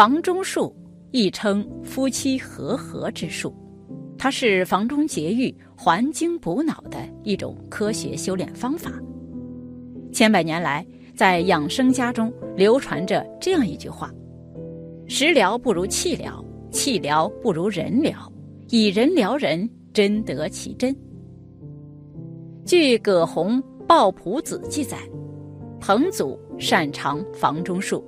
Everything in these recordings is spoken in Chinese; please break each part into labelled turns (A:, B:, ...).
A: 房中术亦称夫妻和合之术，它是房中节育、还精补脑的一种科学修炼方法。千百年来，在养生家中流传着这样一句话：“食疗不如气疗，气疗不如人疗，以人疗人，真得其真。”据葛洪《抱朴子》记载，彭祖擅长房中术。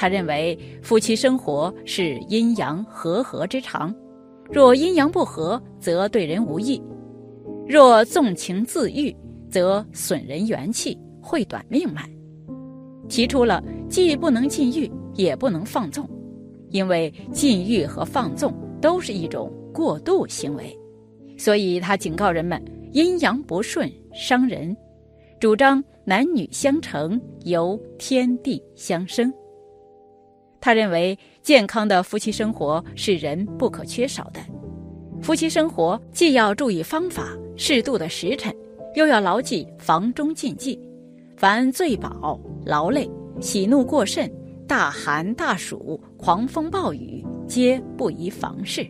A: 他认为夫妻生活是阴阳和合之常，若阴阳不和，则对人无益；若纵情自欲，则损人元气，会短命脉。提出了既不能禁欲，也不能放纵，因为禁欲和放纵都是一种过度行为，所以他警告人们：阴阳不顺伤人，主张男女相成，由天地相生。他认为，健康的夫妻生活是人不可缺少的。夫妻生活既要注意方法、适度的时辰，又要牢记房中禁忌。凡醉饱、劳累、喜怒过甚、大寒大暑、狂风暴雨，皆不宜房事。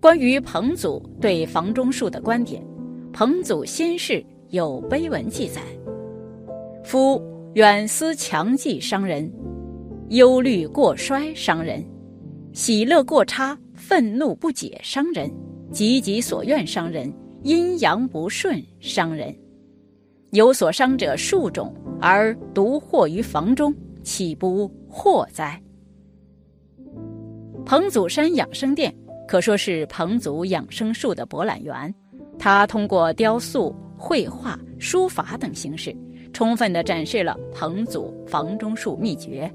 A: 关于彭祖对房中术的观点，彭祖先世有碑文记载：“夫远思强记伤人。”忧虑过衰伤人，喜乐过差、愤怒不解伤人，急急所愿伤人，阴阳不顺伤人。有所伤者数种，而独祸于房中，岂不祸哉？彭祖山养生殿可说是彭祖养生术的博览园，他通过雕塑、绘画、书法等形式，充分的展示了彭祖房中术秘诀。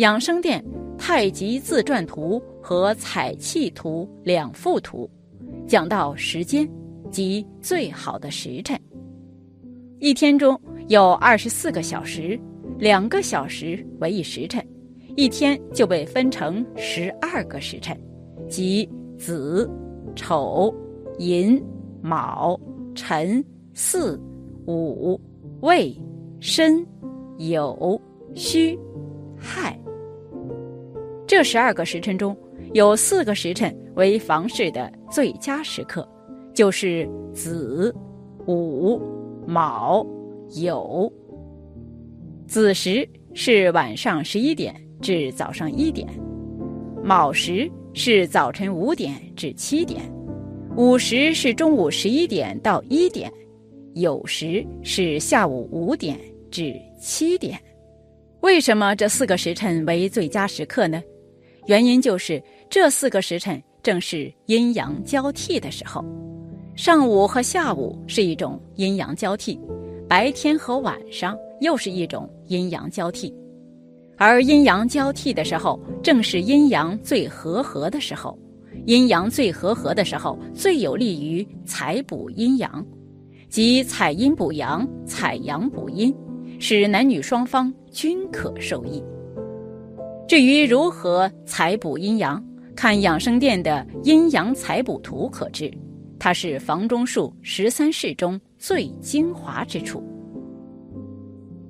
A: 养生殿太极自传图和彩气图两幅图，讲到时间及最好的时辰。一天中有二十四个小时，两个小时为一时辰，一天就被分成十二个时辰，即子、丑、寅、卯、辰、巳、午、未、申、酉、戌、亥。这十二个时辰中，有四个时辰为房事的最佳时刻，就是子、午、卯、酉。子时是晚上十一点至早上一点，卯时是早晨五点至七点，午时是中午十一点到一点，酉时是下午五点至七点。为什么这四个时辰为最佳时刻呢？原因就是这四个时辰正是阴阳交替的时候，上午和下午是一种阴阳交替，白天和晚上又是一种阴阳交替，而阴阳交替的时候正是阴阳最和合的时候，阴阳最和合的时候最有利于采补阴阳，即采阴补阳、采阳补阴，使男女双方均可受益。至于如何采补阴阳，看养生殿的阴阳采补图可知，它是房中术十三式中最精华之处。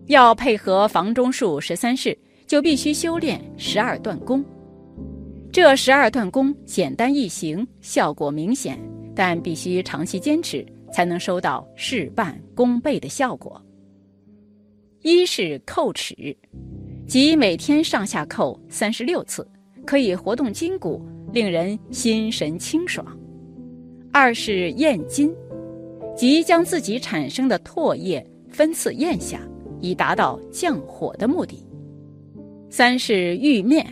A: 要配合房中术十三式，就必须修炼十二段功。这十二段功简单易行，效果明显，但必须长期坚持，才能收到事半功倍的效果。一是叩齿。即每天上下叩三十六次，可以活动筋骨，令人心神清爽。二是咽津，即将自己产生的唾液分次咽下，以达到降火的目的。三是浴面，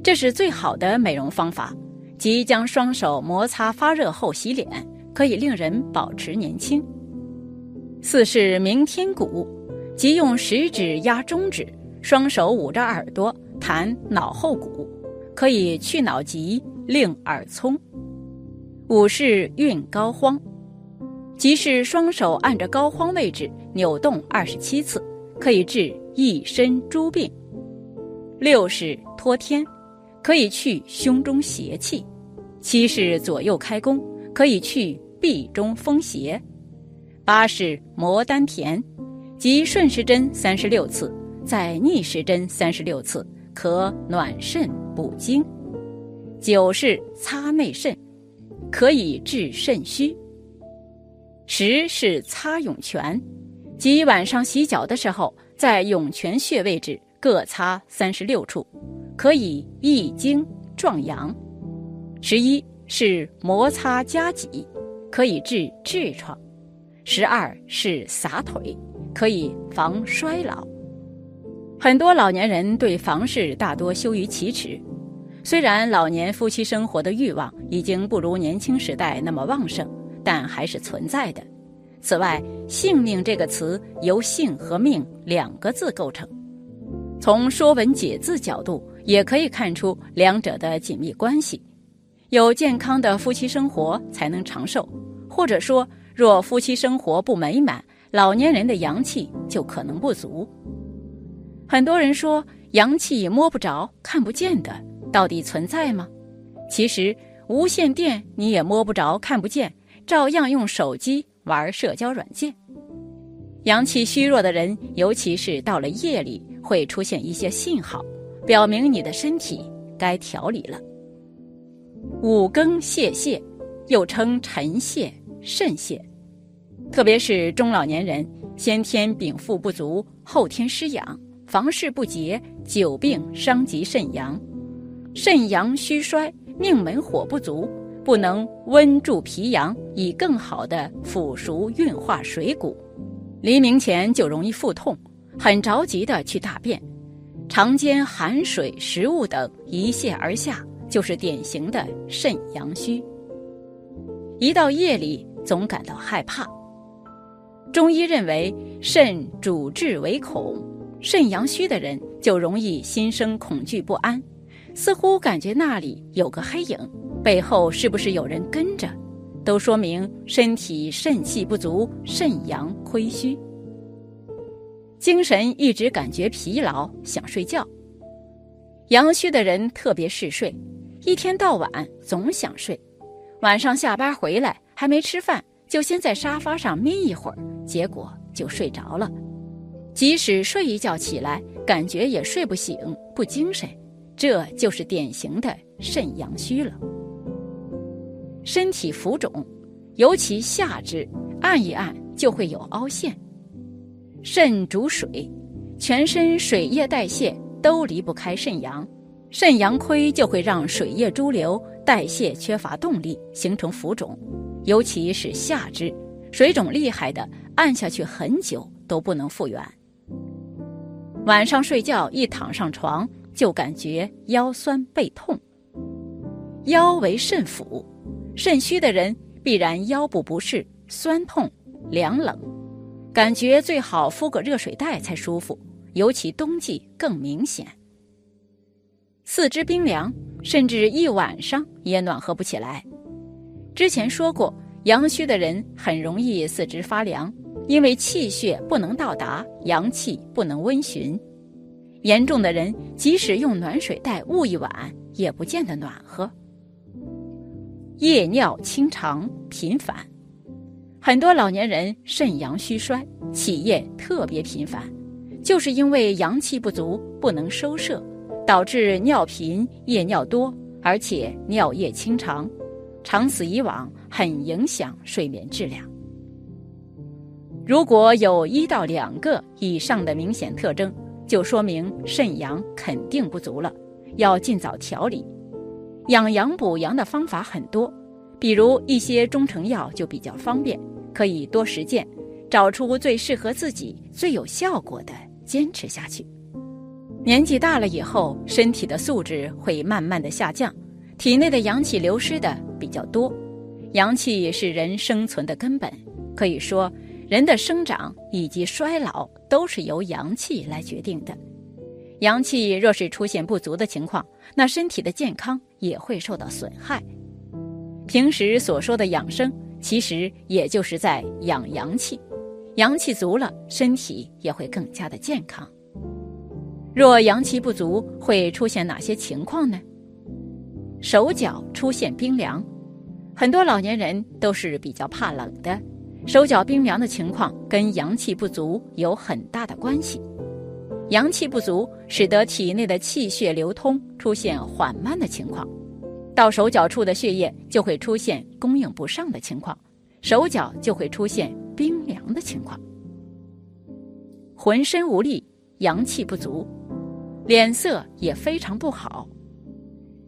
A: 这是最好的美容方法，即将双手摩擦发热后洗脸，可以令人保持年轻。四是鸣天鼓，即用食指压中指，双手捂着耳朵弹脑后鼓，可以去脑疾，令耳聪。五是运膏肓，即是双手按着膏肓位置扭动二十七次，可以治一身诸病。六是托天，可以去胸中邪气。七是左右开弓，可以去臂中风邪。八是摩丹田，即顺时针三十六次，再逆时针三十六次，可暖肾补精。九是擦内肾，可以治肾虚。十是擦涌泉，即晚上洗脚的时候，在涌泉穴位置各擦三十六处，可以益精壮阳。十一是摩擦夹脊，可以治痔疮。十二是撒腿，可以防衰老。很多老年人对房事大多羞于启齿，虽然老年夫妻生活的欲望已经不如年轻时代那么旺盛，但还是存在的。此外，“性命”这个词由“性”和“命”两个字构成，从《说文解字》角度也可以看出两者的紧密关系。有健康的夫妻生活才能长寿，或者说。若夫妻生活不美满，老年人的阳气就可能不足。很多人说阳气摸不着、看不见的，到底存在吗？其实无线电你也摸不着、看不见，照样用手机玩社交软件。阳气虚弱的人，尤其是到了夜里，会出现一些信号，表明你的身体该调理了。五更泄泻，又称晨泻。肾泄，特别是中老年人，先天禀赋不足，后天失养，房事不节，久病伤及肾阳，肾阳虚衰，命门火不足，不能温助脾阳，以更好的腐熟运化水谷，黎明前就容易腹痛，很着急的去大便，常间寒水、食物等一泻而下，就是典型的肾阳虚。一到夜里。总感到害怕。中医认为，肾主治为恐，肾阳虚的人就容易心生恐惧不安，似乎感觉那里有个黑影，背后是不是有人跟着？都说明身体肾气不足，肾阳亏虚，精神一直感觉疲劳，想睡觉。阳虚的人特别嗜睡，一天到晚总想睡，晚上下班回来。还没吃饭，就先在沙发上眯一会儿，结果就睡着了。即使睡一觉起来，感觉也睡不醒，不精神，这就是典型的肾阳虚了。身体浮肿，尤其下肢按一按就会有凹陷。肾主水，全身水液代谢都离不开肾阳，肾阳亏就会让水液潴留，代谢缺乏动力，形成浮肿。尤其是下肢水肿厉害的，按下去很久都不能复原。晚上睡觉一躺上床就感觉腰酸背痛。腰为肾府，肾虚的人必然腰部不适、酸痛、凉冷，感觉最好敷个热水袋才舒服，尤其冬季更明显。四肢冰凉，甚至一晚上也暖和不起来。之前说过，阳虚的人很容易四肢发凉，因为气血不能到达，阳气不能温煦。严重的人即使用暖水袋捂一晚，也不见得暖和。夜尿清长频繁，很多老年人肾阳虚衰，起夜特别频繁，就是因为阳气不足，不能收摄，导致尿频、夜尿多，而且尿液清长。长此以往，很影响睡眠质量。如果有一到两个以上的明显特征，就说明肾阳肯定不足了，要尽早调理。养阳补阳的方法很多，比如一些中成药就比较方便，可以多实践，找出最适合自己、最有效果的，坚持下去。年纪大了以后，身体的素质会慢慢的下降，体内的阳气流失的。比较多，阳气是人生存的根本。可以说，人的生长以及衰老都是由阳气来决定的。阳气若是出现不足的情况，那身体的健康也会受到损害。平时所说的养生，其实也就是在养阳气。阳气足了，身体也会更加的健康。若阳气不足，会出现哪些情况呢？手脚出现冰凉，很多老年人都是比较怕冷的，手脚冰凉的情况跟阳气不足有很大的关系。阳气不足，使得体内的气血流通出现缓慢的情况，到手脚处的血液就会出现供应不上的情况，手脚就会出现冰凉的情况，浑身无力，阳气不足，脸色也非常不好。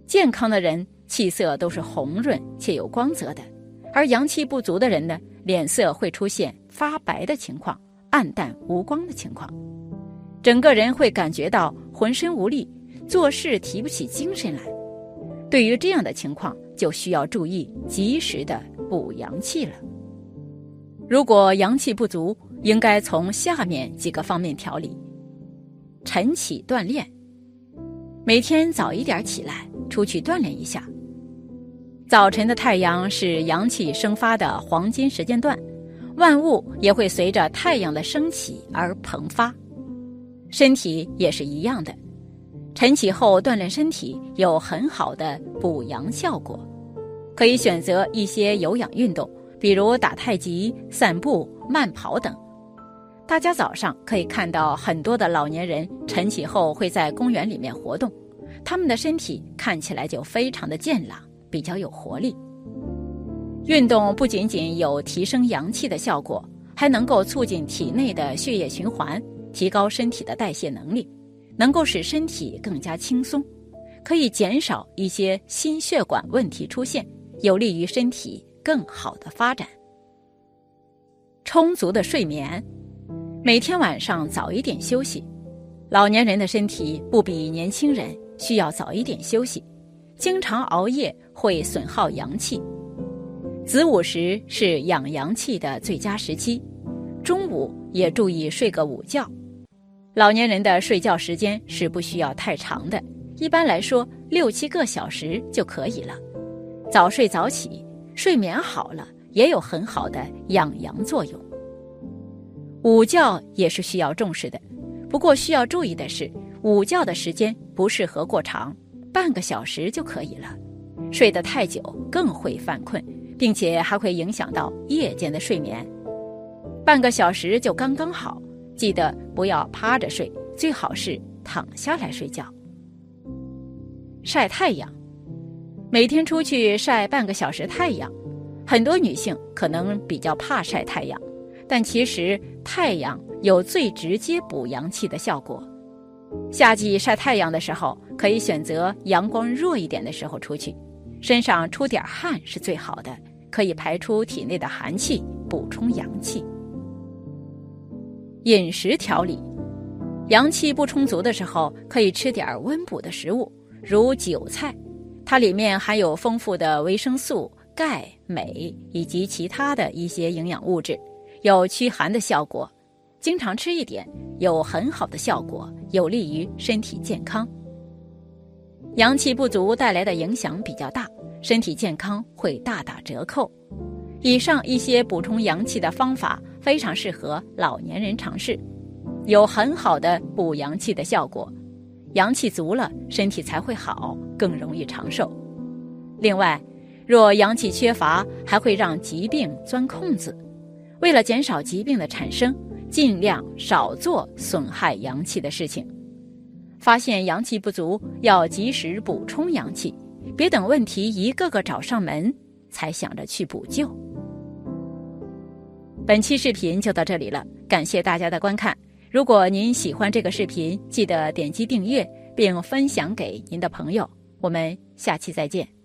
A: 健康的人气色都是红润且有光泽的，而阳气不足的人呢，脸色会出现发白的情况，暗淡无光的情况，整个人会感觉到浑身无力，做事提不起精神来。对于这样的情况，就需要注意及时的补阳气了。如果阳气不足，应该从下面几个方面调理：晨起锻炼，每天早一点起来。出去锻炼一下。早晨的太阳是阳气生发的黄金时间段，万物也会随着太阳的升起而蓬发，身体也是一样的。晨起后锻炼身体有很好的补阳效果，可以选择一些有氧运动，比如打太极、散步、慢跑等。大家早上可以看到很多的老年人晨起后会在公园里面活动。他们的身体看起来就非常的健朗，比较有活力。运动不仅仅有提升阳气的效果，还能够促进体内的血液循环，提高身体的代谢能力，能够使身体更加轻松，可以减少一些心血管问题出现，有利于身体更好的发展。充足的睡眠，每天晚上早一点休息。老年人的身体不比年轻人。需要早一点休息，经常熬夜会损耗阳气。子午时是养阳气的最佳时期，中午也注意睡个午觉。老年人的睡觉时间是不需要太长的，一般来说六七个小时就可以了。早睡早起，睡眠好了也有很好的养阳作用。午觉也是需要重视的，不过需要注意的是。午觉的时间不适合过长，半个小时就可以了。睡得太久更会犯困，并且还会影响到夜间的睡眠。半个小时就刚刚好，记得不要趴着睡，最好是躺下来睡觉。晒太阳，每天出去晒半个小时太阳。很多女性可能比较怕晒太阳，但其实太阳有最直接补阳气的效果。夏季晒太阳的时候，可以选择阳光弱一点的时候出去，身上出点汗是最好的，可以排出体内的寒气，补充阳气。饮食调理，阳气不充足的时候，可以吃点温补的食物，如韭菜，它里面含有丰富的维生素、钙、镁以及其他的一些营养物质，有驱寒的效果。经常吃一点，有很好的效果，有利于身体健康。阳气不足带来的影响比较大，身体健康会大打折扣。以上一些补充阳气的方法非常适合老年人尝试，有很好的补阳气的效果。阳气足了，身体才会好，更容易长寿。另外，若阳气缺乏，还会让疾病钻空子。为了减少疾病的产生。尽量少做损害阳气的事情。发现阳气不足，要及时补充阳气，别等问题一个个找上门才想着去补救。本期视频就到这里了，感谢大家的观看。如果您喜欢这个视频，记得点击订阅并分享给您的朋友。我们下期再见。